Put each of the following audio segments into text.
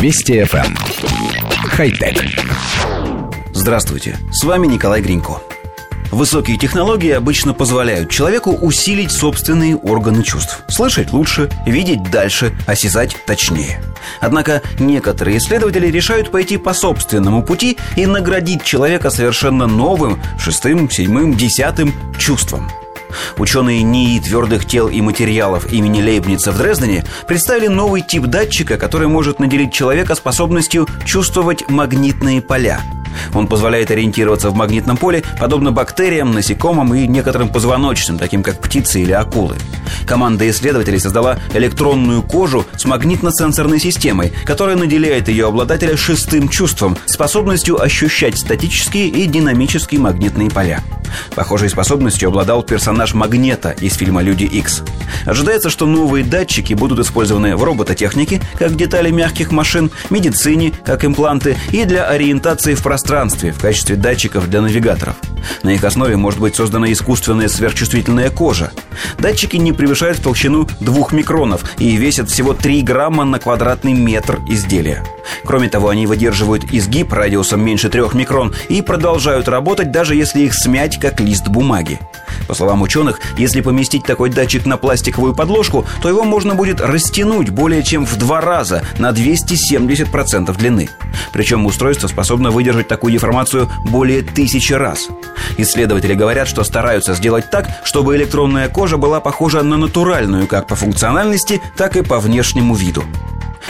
Вести FM. Эм. Хай-тек. Здравствуйте, с вами Николай Гринько. Высокие технологии обычно позволяют человеку усилить собственные органы чувств. Слышать лучше, видеть дальше, осязать точнее. Однако некоторые исследователи решают пойти по собственному пути и наградить человека совершенно новым, шестым, седьмым, десятым чувством – Ученые НИИ твердых тел и материалов имени Лейбница в Дрездене представили новый тип датчика, который может наделить человека способностью чувствовать магнитные поля – он позволяет ориентироваться в магнитном поле, подобно бактериям, насекомым и некоторым позвоночным, таким как птицы или акулы. Команда исследователей создала электронную кожу с магнитно-сенсорной системой, которая наделяет ее обладателя шестым чувством, способностью ощущать статические и динамические магнитные поля. Похожей способностью обладал персонаж Магнета из фильма «Люди Икс». Ожидается, что новые датчики будут использованы в робототехнике, как детали мягких машин, медицине, как импланты, и для ориентации в пространстве в качестве датчиков для навигаторов. На их основе может быть создана искусственная сверхчувствительная кожа. Датчики не превышают толщину 2 микронов и весят всего 3 грамма на квадратный метр изделия. Кроме того, они выдерживают изгиб радиусом меньше 3 микрон и продолжают работать, даже если их смять, как лист бумаги. По словам ученых, если поместить такой датчик на пластиковую подложку, то его можно будет растянуть более чем в два раза на 270% длины. Причем устройство способно выдержать такую деформацию более тысячи раз. Исследователи говорят, что стараются сделать так, чтобы электронная кожа была похожа на натуральную как по функциональности, так и по внешнему виду.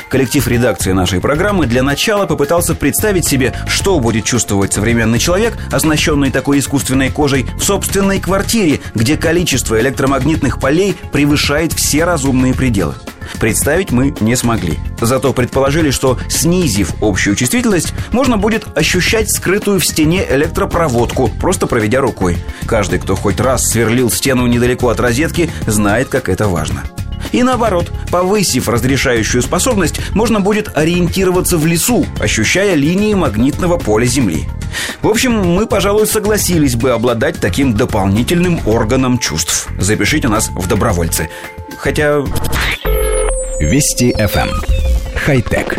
Коллектив редакции нашей программы для начала попытался представить себе, что будет чувствовать современный человек, оснащенный такой искусственной кожей, в собственной квартире, где количество электромагнитных полей превышает все разумные пределы. Представить мы не смогли. Зато предположили, что снизив общую чувствительность, можно будет ощущать скрытую в стене электропроводку, просто проведя рукой. Каждый, кто хоть раз сверлил стену недалеко от розетки, знает, как это важно. И наоборот, повысив разрешающую способность, можно будет ориентироваться в лесу, ощущая линии магнитного поля Земли. В общем, мы, пожалуй, согласились бы обладать таким дополнительным органом чувств. Запишите нас в добровольцы. Хотя... Вести FM. Эм. Хай-тек.